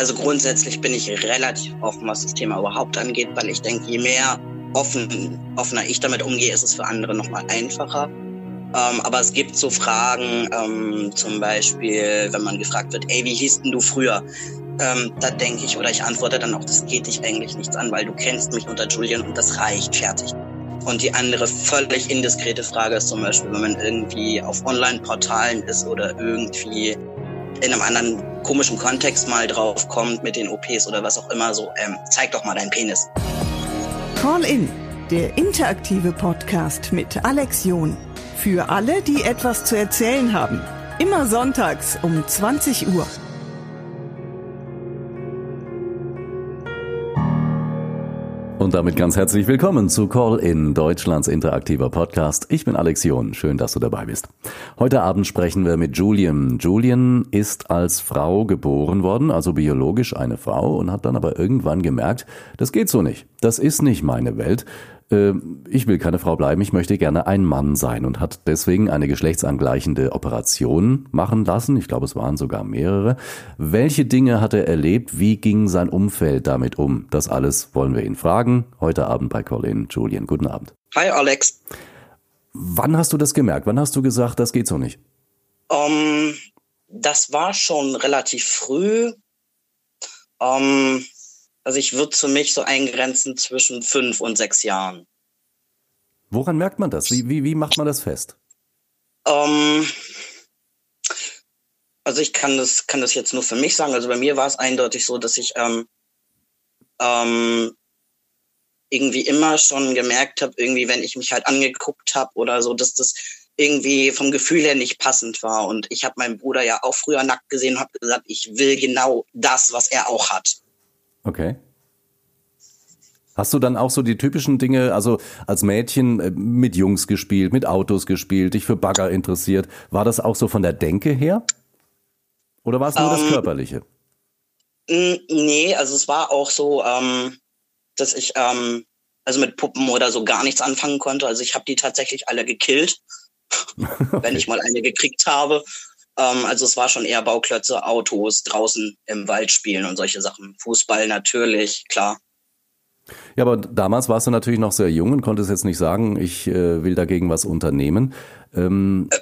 Also grundsätzlich bin ich relativ offen, was das Thema überhaupt angeht, weil ich denke, je mehr offen, offener ich damit umgehe, ist es für andere nochmal einfacher. Ähm, aber es gibt so Fragen, ähm, zum Beispiel, wenn man gefragt wird, ey, wie hieß denn du früher? Ähm, da denke ich oder ich antworte dann auch, das geht dich eigentlich nichts an, weil du kennst mich unter Julian und das reicht, fertig. Und die andere völlig indiskrete Frage ist zum Beispiel, wenn man irgendwie auf Online-Portalen ist oder irgendwie in einem anderen komischen Kontext mal drauf kommt mit den OPs oder was auch immer, so, ähm, zeig doch mal deinen Penis. Call in, der interaktive Podcast mit Alex John. Für alle, die etwas zu erzählen haben. Immer sonntags um 20 Uhr. Und damit ganz herzlich willkommen zu Call in Deutschlands interaktiver Podcast. Ich bin Alex John. Schön, dass du dabei bist. Heute Abend sprechen wir mit Julian. Julian ist als Frau geboren worden, also biologisch eine Frau und hat dann aber irgendwann gemerkt, das geht so nicht. Das ist nicht meine Welt. Äh, ich will keine Frau bleiben, ich möchte gerne ein Mann sein und hat deswegen eine geschlechtsangleichende Operation machen lassen. Ich glaube, es waren sogar mehrere. Welche Dinge hat er erlebt? Wie ging sein Umfeld damit um? Das alles wollen wir ihn fragen. Heute Abend bei Colin Julian. Guten Abend. Hi Alex. Wann hast du das gemerkt? Wann hast du gesagt, das geht so nicht? Um, das war schon relativ früh. Um, also ich würde für mich so eingrenzen zwischen fünf und sechs Jahren. Woran merkt man das? Wie, wie, wie macht man das fest? Ähm, also ich kann das, kann das jetzt nur für mich sagen. Also bei mir war es eindeutig so, dass ich ähm, ähm, irgendwie immer schon gemerkt habe, irgendwie, wenn ich mich halt angeguckt habe oder so, dass das irgendwie vom Gefühl her nicht passend war. Und ich habe meinen Bruder ja auch früher nackt gesehen und habe gesagt, ich will genau das, was er auch hat. Okay. Hast du dann auch so die typischen Dinge, also als Mädchen äh, mit Jungs gespielt, mit Autos gespielt, dich für Bagger interessiert? War das auch so von der Denke her? Oder war es nur um, das ähm, Körperliche? Nee, also es war auch so, ähm, dass ich ähm, also mit Puppen oder so gar nichts anfangen konnte. Also ich habe die tatsächlich alle gekillt, okay. wenn ich mal eine gekriegt habe. Ähm, also es war schon eher Bauklötze, Autos, draußen im Wald spielen und solche Sachen. Fußball natürlich, klar. Ja, aber damals warst du natürlich noch sehr jung und konntest jetzt nicht sagen, ich äh, will dagegen was unternehmen. Ähm, äh,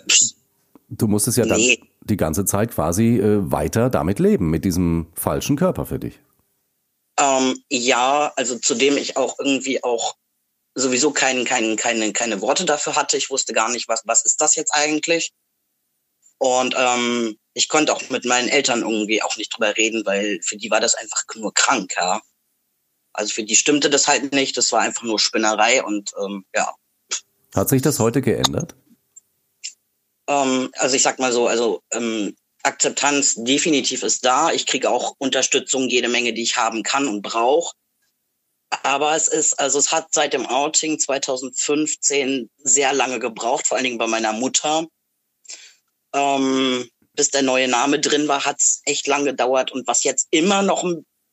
du musstest ja dann nee. die ganze Zeit quasi äh, weiter damit leben, mit diesem falschen Körper für dich. Ähm, ja, also zudem ich auch irgendwie auch sowieso kein, kein, keine, keine Worte dafür hatte. Ich wusste gar nicht, was, was ist das jetzt eigentlich? Und ähm, ich konnte auch mit meinen Eltern irgendwie auch nicht drüber reden, weil für die war das einfach nur krank, ja. Also für die stimmte das halt nicht, das war einfach nur Spinnerei und ähm, ja. Hat sich das heute geändert? Ähm, also ich sag mal so, also ähm, Akzeptanz definitiv ist da. Ich kriege auch Unterstützung, jede Menge, die ich haben kann und brauche. Aber es ist, also es hat seit dem Outing 2015 sehr lange gebraucht, vor allen Dingen bei meiner Mutter ähm, bis der neue Name drin war, hat es echt lang gedauert. Und was jetzt immer noch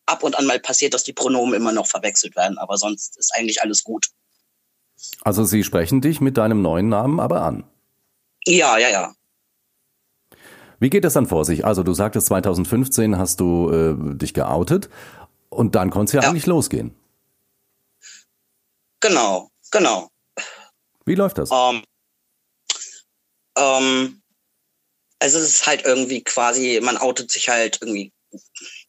ab und an mal passiert, dass die Pronomen immer noch verwechselt werden. Aber sonst ist eigentlich alles gut. Also Sie sprechen dich mit deinem neuen Namen aber an? Ja, ja, ja. Wie geht das dann vor sich? Also du sagtest, 2015 hast du äh, dich geoutet und dann konnte es ja, ja eigentlich losgehen. Genau, genau. Wie läuft das? Ähm, ähm, also es ist halt irgendwie quasi, man outet sich halt irgendwie,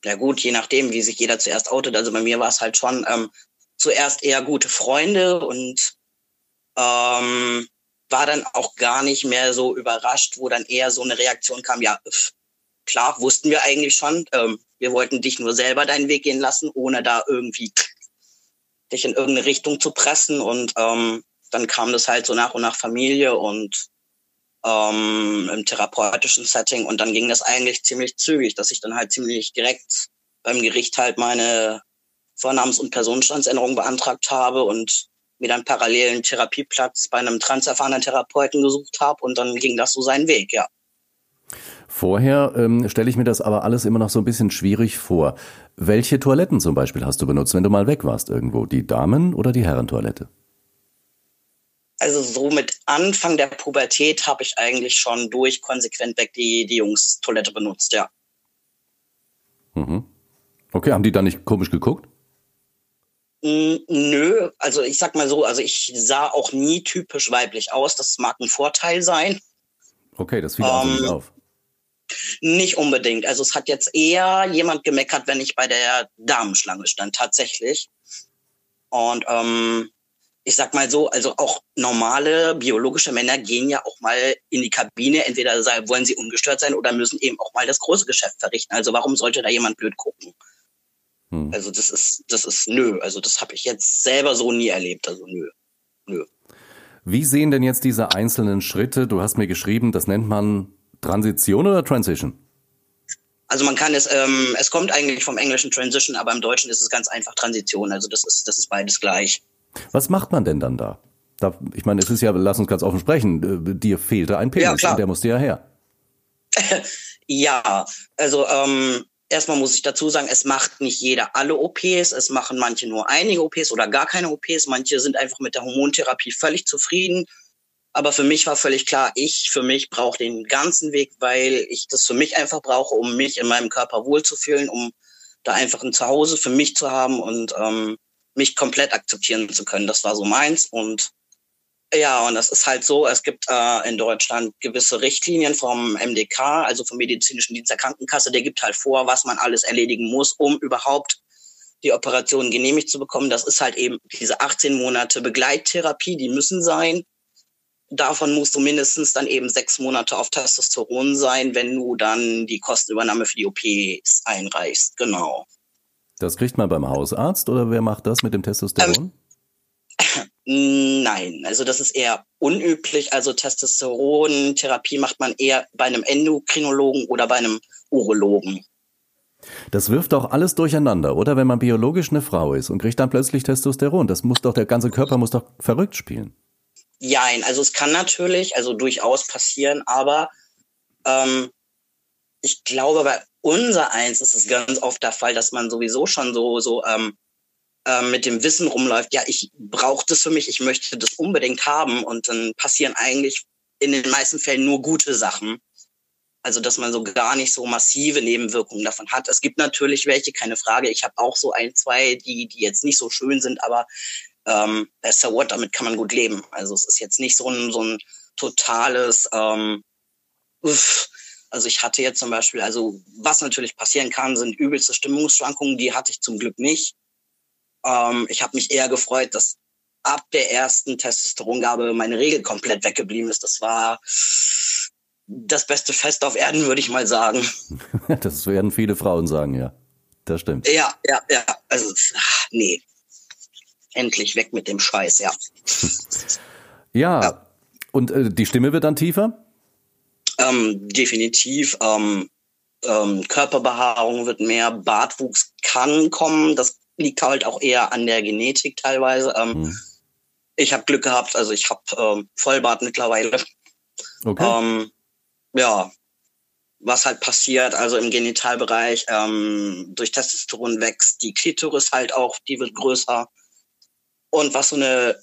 ja gut, je nachdem, wie sich jeder zuerst outet. Also bei mir war es halt schon ähm, zuerst eher gute Freunde und ähm, war dann auch gar nicht mehr so überrascht, wo dann eher so eine Reaktion kam, ja, pff, klar, wussten wir eigentlich schon, ähm, wir wollten dich nur selber deinen Weg gehen lassen, ohne da irgendwie dich in irgendeine Richtung zu pressen. Und ähm, dann kam das halt so nach und nach Familie und ähm, im therapeutischen Setting und dann ging das eigentlich ziemlich zügig, dass ich dann halt ziemlich direkt beim Gericht halt meine Vornamens- und Personenstandsänderung beantragt habe und mir dann parallel einen Therapieplatz bei einem transerfahrenen Therapeuten gesucht habe und dann ging das so seinen Weg, ja. Vorher ähm, stelle ich mir das aber alles immer noch so ein bisschen schwierig vor. Welche Toiletten zum Beispiel hast du benutzt, wenn du mal weg warst irgendwo? Die Damen- oder die Herrentoilette? Also so mit Anfang der Pubertät habe ich eigentlich schon durch konsequent weg die, die Jungs-Toilette benutzt, ja. Mhm. Okay, haben die da nicht komisch geguckt? Mm, nö, also ich sag mal so, also ich sah auch nie typisch weiblich aus. Das mag ein Vorteil sein. Okay, das fiel also nicht ähm, auf. Nicht unbedingt. Also es hat jetzt eher jemand gemeckert, wenn ich bei der Damenschlange stand, tatsächlich. Und ähm, ich sag mal so, also auch normale biologische Männer gehen ja auch mal in die Kabine. Entweder wollen sie ungestört sein oder müssen eben auch mal das große Geschäft verrichten. Also warum sollte da jemand blöd gucken? Hm. Also das ist, das ist nö. Also das habe ich jetzt selber so nie erlebt. Also nö. Nö. Wie sehen denn jetzt diese einzelnen Schritte? Du hast mir geschrieben, das nennt man Transition oder Transition? Also man kann es, ähm, es kommt eigentlich vom englischen Transition, aber im Deutschen ist es ganz einfach Transition. Also das ist, das ist beides gleich. Was macht man denn dann da? da ich meine, es ist ja, lass uns ganz offen sprechen, äh, dir fehlte ein Penis ja, und der musste ja her. ja, also ähm, erstmal muss ich dazu sagen, es macht nicht jeder alle OPs, es machen manche nur einige OPs oder gar keine OPs, manche sind einfach mit der Hormontherapie völlig zufrieden. Aber für mich war völlig klar, ich für mich brauche den ganzen Weg, weil ich das für mich einfach brauche, um mich in meinem Körper wohlzufühlen, um da einfach ein Zuhause für mich zu haben und ähm, mich komplett akzeptieren zu können. Das war so meins. Und ja, und das ist halt so, es gibt äh, in Deutschland gewisse Richtlinien vom MDK, also vom Medizinischen Dienst der Krankenkasse, der gibt halt vor, was man alles erledigen muss, um überhaupt die Operation genehmigt zu bekommen. Das ist halt eben diese 18 Monate Begleittherapie, die müssen sein. Davon musst du mindestens dann eben sechs Monate auf Testosteron sein, wenn du dann die Kostenübernahme für die OPs einreichst. Genau. Das kriegt man beim Hausarzt oder wer macht das mit dem Testosteron? Ähm, nein, also das ist eher unüblich. Also Testosterontherapie macht man eher bei einem Endokrinologen oder bei einem Urologen. Das wirft doch alles durcheinander, oder? Wenn man biologisch eine Frau ist und kriegt dann plötzlich Testosteron, das muss doch, der ganze Körper muss doch verrückt spielen. Jein, also es kann natürlich, also durchaus passieren, aber ähm, ich glaube, bei unser eins ist es ganz oft der Fall, dass man sowieso schon so, so ähm, äh, mit dem Wissen rumläuft, ja, ich brauche das für mich, ich möchte das unbedingt haben und dann passieren eigentlich in den meisten Fällen nur gute Sachen. Also, dass man so gar nicht so massive Nebenwirkungen davon hat. Es gibt natürlich welche, keine Frage. Ich habe auch so ein, zwei, die, die jetzt nicht so schön sind, aber ähm, so what, damit kann man gut leben. Also es ist jetzt nicht so ein, so ein totales ähm, uff, also ich hatte jetzt zum Beispiel, also was natürlich passieren kann, sind übelste Stimmungsschwankungen, die hatte ich zum Glück nicht. Ähm, ich habe mich eher gefreut, dass ab der ersten Testosterongabe meine Regel komplett weggeblieben ist. Das war das beste Fest auf Erden, würde ich mal sagen. Das werden viele Frauen sagen, ja. Das stimmt. Ja, ja, ja. Also, nee. Endlich weg mit dem Scheiß, ja. ja. ja. Und äh, die Stimme wird dann tiefer? Ähm, definitiv. Ähm, ähm, Körperbehaarung wird mehr, Bartwuchs kann kommen. Das liegt halt auch eher an der Genetik teilweise. Ähm, hm. Ich habe Glück gehabt, also ich habe ähm, Vollbart mittlerweile. Okay. Ähm, ja, was halt passiert, also im Genitalbereich, durch Testosteron wächst die Klitoris halt auch, die wird größer. Und was so eine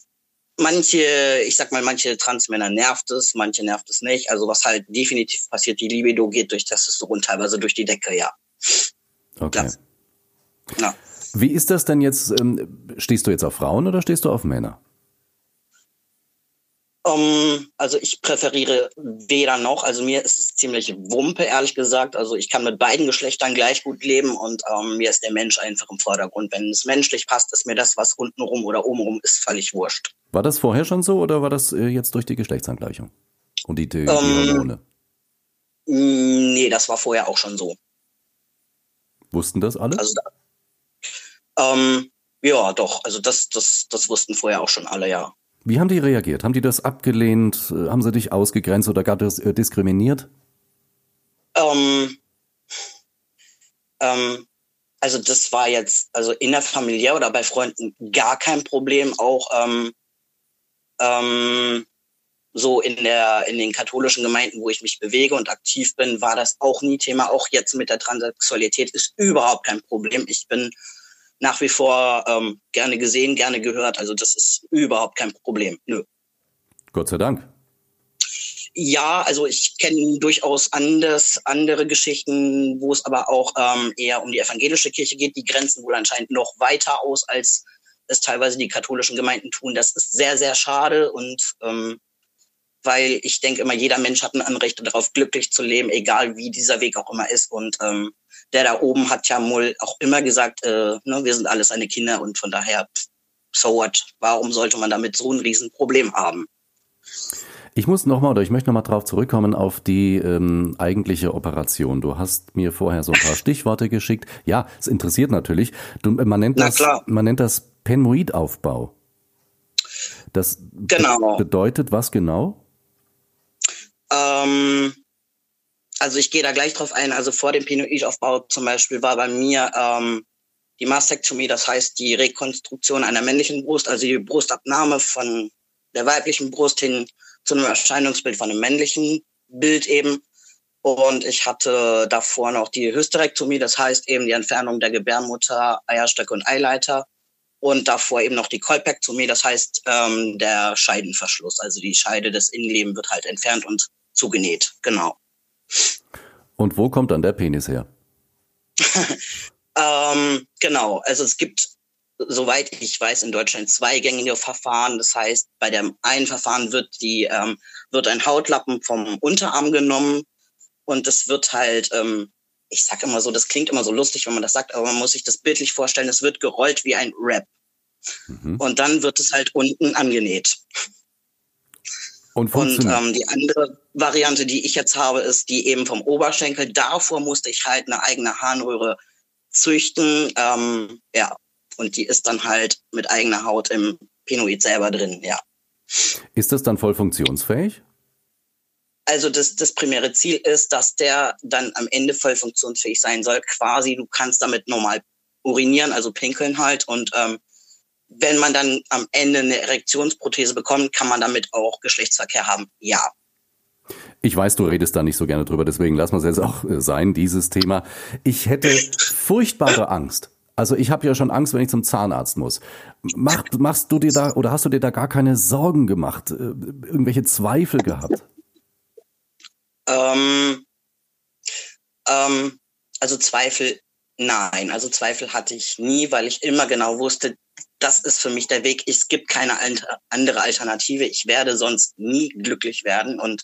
manche, ich sag mal, manche Transmänner nervt es, manche nervt es nicht. Also was halt definitiv passiert, die Libido geht durch Testosteron teilweise durch die Decke, ja. Okay. Ja. ja. Wie ist das denn jetzt? Ähm, stehst du jetzt auf Frauen oder stehst du auf Männer? Um, ähm, also ich präferiere weder noch. Also mir ist es ziemlich Wumpe, ehrlich gesagt. Also ich kann mit beiden Geschlechtern gleich gut leben und um, ähm, mir ist der Mensch einfach im Vordergrund. Wenn es menschlich passt, ist mir das, was untenrum oder obenrum ist, völlig wurscht. War das vorher schon so oder war das äh, jetzt durch die Geschlechtsangleichung und die, die, um, Hormone? Nee, das war vorher auch schon so. Wussten das alle? Also, ähm, ja, doch. Also das, das, das wussten vorher auch schon alle, ja. Wie haben die reagiert? Haben die das abgelehnt? Haben sie dich ausgegrenzt oder gar das, äh, diskriminiert? Ähm, ähm, also das war jetzt, also in der Familie oder bei Freunden gar kein Problem. Auch ähm, ähm, so in der in den katholischen Gemeinden, wo ich mich bewege und aktiv bin, war das auch nie Thema. Auch jetzt mit der Transsexualität ist überhaupt kein Problem. Ich bin nach wie vor ähm, gerne gesehen, gerne gehört. Also das ist überhaupt kein Problem. Nö. Gott sei Dank. Ja, also ich kenne durchaus anders, andere Geschichten, wo es aber auch ähm, eher um die evangelische Kirche geht. Die grenzen wohl anscheinend noch weiter aus, als es teilweise die katholischen Gemeinden tun. Das ist sehr, sehr schade und ähm, weil ich denke immer, jeder Mensch hat ein Anrecht darauf, glücklich zu leben, egal wie dieser Weg auch immer ist. Und ähm, der da oben hat ja wohl auch immer gesagt, äh, ne, wir sind alles seine Kinder und von daher, so what, warum sollte man damit so ein Riesenproblem haben? Ich muss nochmal, oder ich möchte nochmal drauf zurückkommen auf die ähm, eigentliche Operation. Du hast mir vorher so ein paar Stichworte geschickt. Ja, es interessiert natürlich. Du, man, nennt das, man nennt das Penoidaufbau. Das genau. be bedeutet was genau? Ähm, also ich gehe da gleich drauf ein. Also vor dem Penoidaufbau zum Beispiel war bei mir ähm, die Mastektomie, das heißt die Rekonstruktion einer männlichen Brust, also die Brustabnahme von der weiblichen Brust hin zu einem Erscheinungsbild von einem männlichen Bild eben. Und ich hatte davor noch die Hysterektomie, das heißt eben die Entfernung der Gebärmutter, Eierstöcke und Eileiter. Und davor eben noch die Kolpektomie, das heißt ähm, der Scheidenverschluss. Also die Scheide des Innenlebens wird halt entfernt und zugenäht. Genau. Und wo kommt dann der Penis her? ähm, genau, also es gibt soweit ich weiß, in Deutschland zweigängige Verfahren. Das heißt, bei dem einen Verfahren wird die ähm, wird ein Hautlappen vom Unterarm genommen und es wird halt, ähm, ich sag immer so, das klingt immer so lustig, wenn man das sagt, aber man muss sich das bildlich vorstellen. Es wird gerollt wie ein Wrap mhm. und dann wird es halt unten angenäht. Und, und ähm, die andere Variante, die ich jetzt habe, ist die eben vom Oberschenkel. Davor musste ich halt eine eigene Harnröhre züchten. Ähm, ja, und die ist dann halt mit eigener Haut im Pinoid selber drin, ja. Ist das dann voll funktionsfähig? Also das, das primäre Ziel ist, dass der dann am Ende voll funktionsfähig sein soll. Quasi, du kannst damit normal urinieren, also pinkeln halt. Und ähm, wenn man dann am Ende eine Erektionsprothese bekommt, kann man damit auch Geschlechtsverkehr haben. Ja. Ich weiß, du redest da nicht so gerne drüber, deswegen lassen wir es jetzt auch äh, sein, dieses Thema. Ich hätte furchtbare Angst, also ich habe ja schon Angst, wenn ich zum Zahnarzt muss. Mach, machst du dir da oder hast du dir da gar keine Sorgen gemacht, äh, irgendwelche Zweifel gehabt? Ähm, ähm, also Zweifel, nein. Also Zweifel hatte ich nie, weil ich immer genau wusste, das ist für mich der Weg. Es gibt keine andere Alternative. Ich werde sonst nie glücklich werden und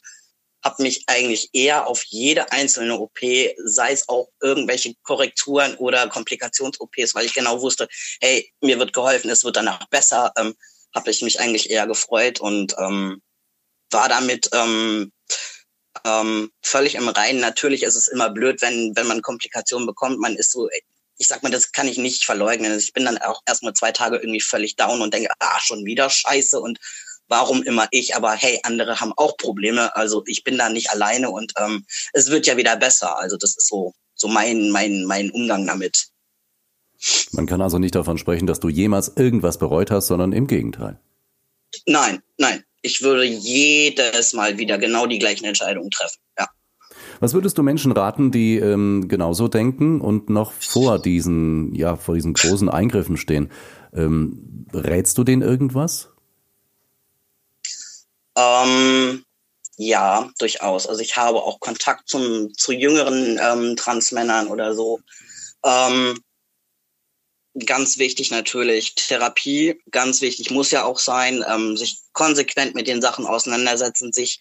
habe mich eigentlich eher auf jede einzelne OP, sei es auch irgendwelche Korrekturen oder Komplikations-OPs, weil ich genau wusste, hey, mir wird geholfen, es wird danach besser, ähm, habe ich mich eigentlich eher gefreut und ähm, war damit ähm, ähm, völlig im Reinen. Natürlich ist es immer blöd, wenn, wenn man Komplikationen bekommt. Man ist so, ich sag mal, das kann ich nicht verleugnen. Also ich bin dann auch erstmal zwei Tage irgendwie völlig down und denke, ah, schon wieder scheiße und warum immer ich, aber hey, andere haben auch Probleme, also ich bin da nicht alleine und ähm, es wird ja wieder besser. Also das ist so, so mein, mein, mein Umgang damit. Man kann also nicht davon sprechen, dass du jemals irgendwas bereut hast, sondern im Gegenteil. Nein, nein. Ich würde jedes Mal wieder genau die gleichen Entscheidungen treffen. Was würdest du Menschen raten, die ähm, genauso denken und noch vor diesen, ja, vor diesen großen Eingriffen stehen? Ähm, rätst du denen irgendwas? Ähm, ja, durchaus. Also ich habe auch Kontakt zum, zu jüngeren ähm, Transmännern oder so. Ähm, ganz wichtig natürlich Therapie, ganz wichtig muss ja auch sein, ähm, sich konsequent mit den Sachen auseinandersetzen, sich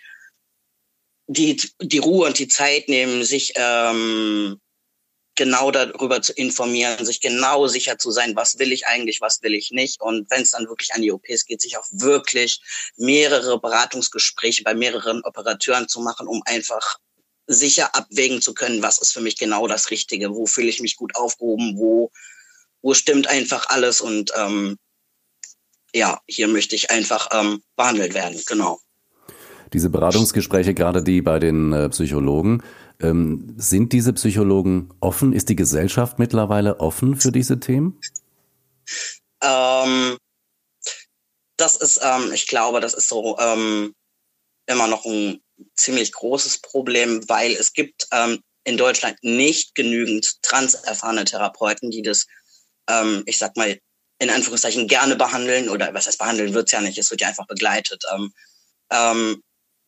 die, die Ruhe und die Zeit nehmen, sich ähm, genau darüber zu informieren, sich genau sicher zu sein, was will ich eigentlich, was will ich nicht. Und wenn es dann wirklich an die OPs geht, sich auch wirklich mehrere Beratungsgespräche bei mehreren Operateuren zu machen, um einfach sicher abwägen zu können, was ist für mich genau das Richtige, wo fühle ich mich gut aufgehoben, wo, wo stimmt einfach alles und ähm, ja, hier möchte ich einfach ähm, behandelt werden, genau. Diese Beratungsgespräche, gerade die bei den äh, Psychologen, ähm, sind diese Psychologen offen? Ist die Gesellschaft mittlerweile offen für diese Themen? Ähm, das ist, ähm, ich glaube, das ist so ähm, immer noch ein ziemlich großes Problem, weil es gibt ähm, in Deutschland nicht genügend transerfahrene Therapeuten, die das, ähm, ich sag mal, in Anführungszeichen gerne behandeln oder was heißt behandeln wird's ja nicht, es wird ja einfach begleitet. Ähm, ähm,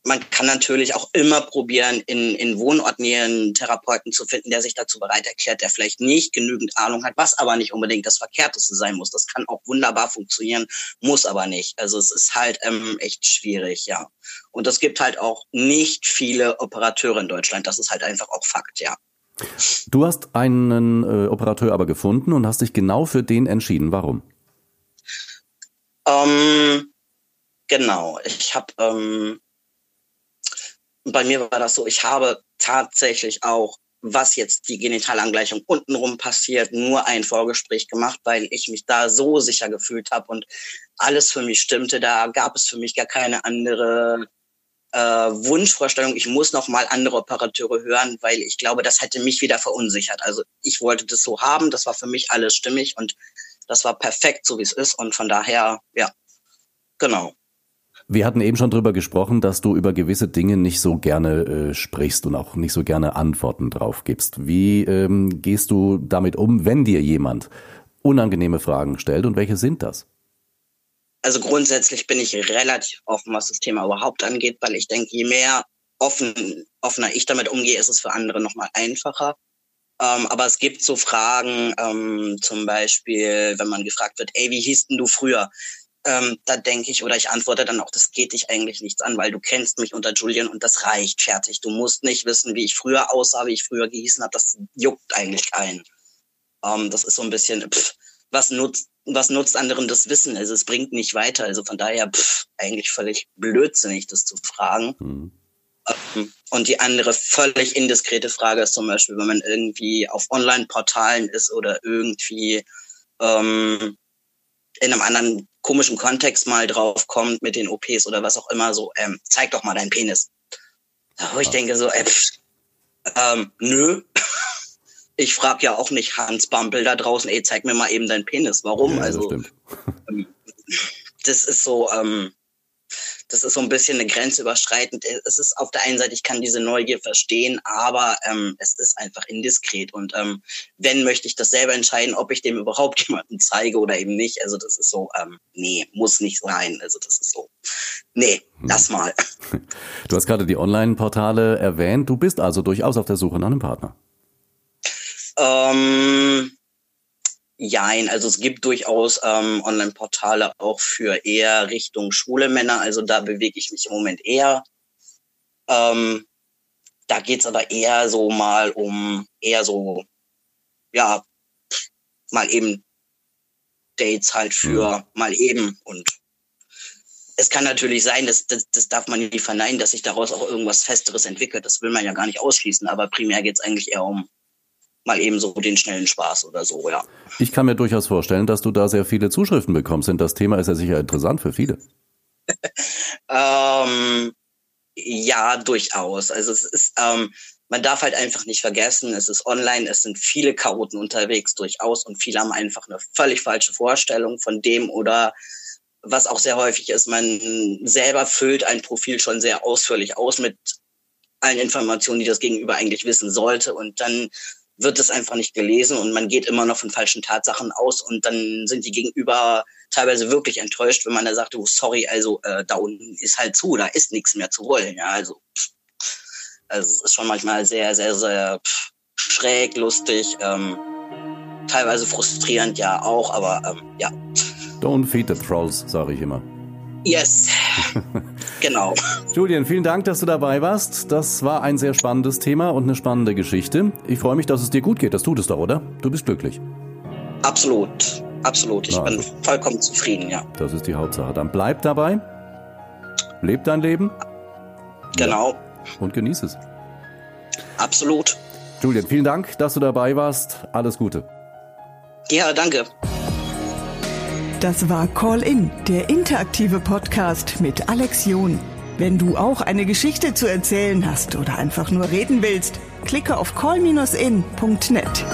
man kann natürlich auch immer probieren, in, in Wohnortnähe einen Therapeuten zu finden, der sich dazu bereit erklärt, der vielleicht nicht genügend Ahnung hat, was aber nicht unbedingt das Verkehrteste sein muss. Das kann auch wunderbar funktionieren, muss aber nicht. Also es ist halt ähm, echt schwierig, ja. Und es gibt halt auch nicht viele Operateure in Deutschland. Das ist halt einfach auch Fakt, ja. Du hast einen äh, Operateur aber gefunden und hast dich genau für den entschieden. Warum? Ähm, genau. Ich habe ähm, bei mir war das so, ich habe tatsächlich auch, was jetzt die Genitalangleichung untenrum passiert, nur ein Vorgespräch gemacht, weil ich mich da so sicher gefühlt habe und alles für mich stimmte. Da gab es für mich gar keine andere äh, Wunschvorstellung. Ich muss noch mal andere Operateure hören, weil ich glaube, das hätte mich wieder verunsichert. Also ich wollte das so haben, das war für mich alles stimmig und das war perfekt, so wie es ist. Und von daher, ja, genau. Wir hatten eben schon drüber gesprochen, dass du über gewisse Dinge nicht so gerne äh, sprichst und auch nicht so gerne Antworten drauf gibst. Wie ähm, gehst du damit um, wenn dir jemand unangenehme Fragen stellt und welche sind das? Also grundsätzlich bin ich relativ offen, was das Thema überhaupt angeht, weil ich denke, je mehr offen, offener ich damit umgehe, ist es für andere nochmal einfacher. Ähm, aber es gibt so Fragen, ähm, zum Beispiel, wenn man gefragt wird, ey, wie hieß denn du früher? Ähm, da denke ich oder ich antworte dann auch, das geht dich eigentlich nichts an, weil du kennst mich unter Julian und das reicht fertig. Du musst nicht wissen, wie ich früher aussah, wie ich früher gehießen habe. Das juckt eigentlich keinen. Ähm, das ist so ein bisschen, pff, was nutzt, was nutzt anderen das Wissen? Also es bringt nicht weiter. Also von daher pff, eigentlich völlig blödsinnig, das zu fragen. Mhm. Ähm, und die andere völlig indiskrete Frage ist zum Beispiel, wenn man irgendwie auf Online-Portalen ist oder irgendwie ähm, in einem anderen komischen Kontext mal drauf kommt mit den OPs oder was auch immer, so, ähm, zeig doch mal deinen Penis. Wo ich denke so, äh, pff, ähm, nö. Ich frage ja auch nicht Hans Bampel da draußen, ey, zeig mir mal eben deinen Penis. Warum? Ja, also, das, ähm, das ist so, ähm, das ist so ein bisschen eine Grenze überschreitend. Es ist auf der einen Seite, ich kann diese Neugier verstehen, aber ähm, es ist einfach indiskret. Und ähm, wenn, möchte ich das selber entscheiden, ob ich dem überhaupt jemanden zeige oder eben nicht. Also das ist so, ähm, nee, muss nicht sein. Also das ist so, nee, lass hm. mal. Du hast gerade die Online-Portale erwähnt. Du bist also durchaus auf der Suche nach einem Partner. Ähm, Jein, also es gibt durchaus ähm, Online-Portale auch für eher Richtung schwule Männer, also da bewege ich mich im Moment eher. Ähm, da geht's aber eher so mal um, eher so, ja, mal eben Dates halt für mhm. mal eben und es kann natürlich sein, dass, das, das darf man nie verneinen, dass sich daraus auch irgendwas Festeres entwickelt. Das will man ja gar nicht ausschließen, aber primär geht's eigentlich eher um mal eben so den schnellen Spaß oder so, ja. Ich kann mir durchaus vorstellen, dass du da sehr viele Zuschriften bekommst, denn das Thema ist ja sicher interessant für viele. ähm, ja, durchaus. Also es ist, ähm, man darf halt einfach nicht vergessen, es ist online, es sind viele Chaoten unterwegs durchaus und viele haben einfach eine völlig falsche Vorstellung von dem oder was auch sehr häufig ist, man selber füllt ein Profil schon sehr ausführlich aus mit allen Informationen, die das Gegenüber eigentlich wissen sollte und dann wird es einfach nicht gelesen und man geht immer noch von falschen Tatsachen aus und dann sind die Gegenüber teilweise wirklich enttäuscht, wenn man da sagt, oh sorry, also äh, da unten ist halt zu, da ist nichts mehr zu wollen. Ja, also, also es ist schon manchmal sehr, sehr, sehr pff, schräg, lustig, ähm, teilweise frustrierend ja auch, aber ähm, ja. Don't feed the trolls, sage ich immer. Yes, genau. Julian, vielen Dank, dass du dabei warst. Das war ein sehr spannendes Thema und eine spannende Geschichte. Ich freue mich, dass es dir gut geht. Das tut es doch, oder? Du bist glücklich. Absolut, absolut. Ich Na, bin also. vollkommen zufrieden, ja. Das ist die Hauptsache. Dann bleib dabei. Leb dein Leben. Genau. Ja. Und genieß es. Absolut. Julian, vielen Dank, dass du dabei warst. Alles Gute. Ja, danke. Das war Call In, der interaktive Podcast mit Alex John. Wenn du auch eine Geschichte zu erzählen hast oder einfach nur reden willst, klicke auf call-in.net.